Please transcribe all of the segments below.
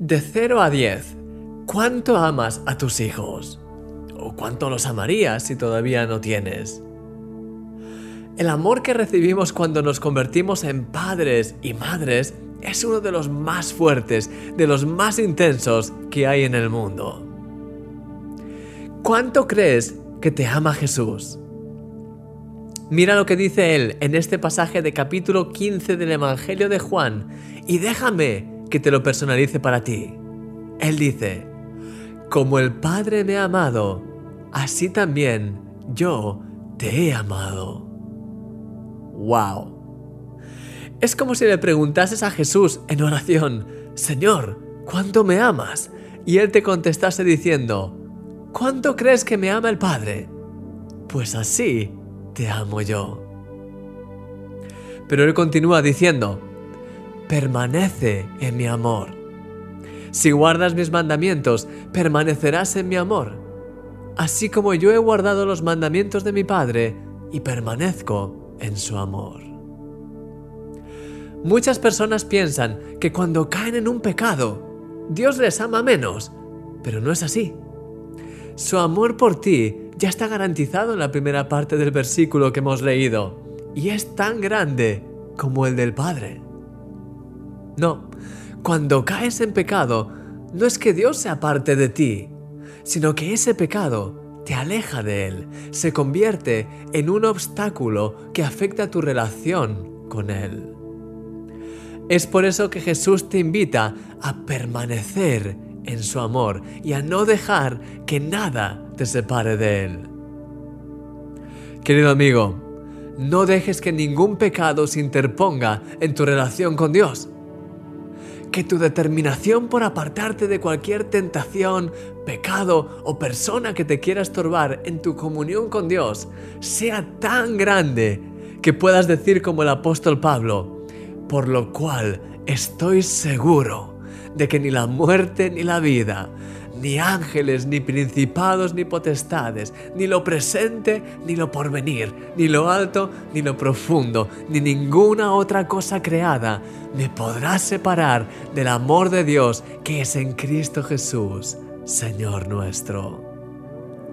De 0 a 10, ¿cuánto amas a tus hijos? ¿O cuánto los amarías si todavía no tienes? El amor que recibimos cuando nos convertimos en padres y madres es uno de los más fuertes, de los más intensos que hay en el mundo. ¿Cuánto crees que te ama Jesús? Mira lo que dice él en este pasaje de capítulo 15 del Evangelio de Juan y déjame que te lo personalice para ti. Él dice, como el Padre me ha amado, así también yo te he amado. ¡Wow! Es como si le preguntases a Jesús en oración, Señor, ¿cuánto me amas? Y Él te contestase diciendo, ¿cuánto crees que me ama el Padre? Pues así te amo yo. Pero Él continúa diciendo, permanece en mi amor. Si guardas mis mandamientos, permanecerás en mi amor, así como yo he guardado los mandamientos de mi Padre y permanezco en su amor. Muchas personas piensan que cuando caen en un pecado, Dios les ama menos, pero no es así. Su amor por ti ya está garantizado en la primera parte del versículo que hemos leído, y es tan grande como el del Padre. No, cuando caes en pecado, no es que Dios se aparte de ti, sino que ese pecado te aleja de Él, se convierte en un obstáculo que afecta tu relación con Él. Es por eso que Jesús te invita a permanecer en su amor y a no dejar que nada te separe de Él. Querido amigo, no dejes que ningún pecado se interponga en tu relación con Dios. Que tu determinación por apartarte de cualquier tentación, pecado o persona que te quiera estorbar en tu comunión con Dios sea tan grande que puedas decir como el apóstol Pablo, por lo cual estoy seguro de que ni la muerte ni la vida, ni ángeles, ni principados, ni potestades, ni lo presente, ni lo porvenir, ni lo alto, ni lo profundo, ni ninguna otra cosa creada me podrá separar del amor de Dios que es en Cristo Jesús, Señor nuestro.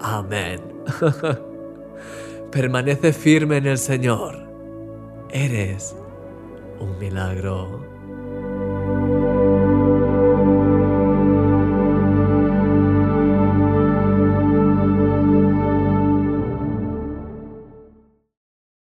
Amén. Permanece firme en el Señor. Eres un milagro.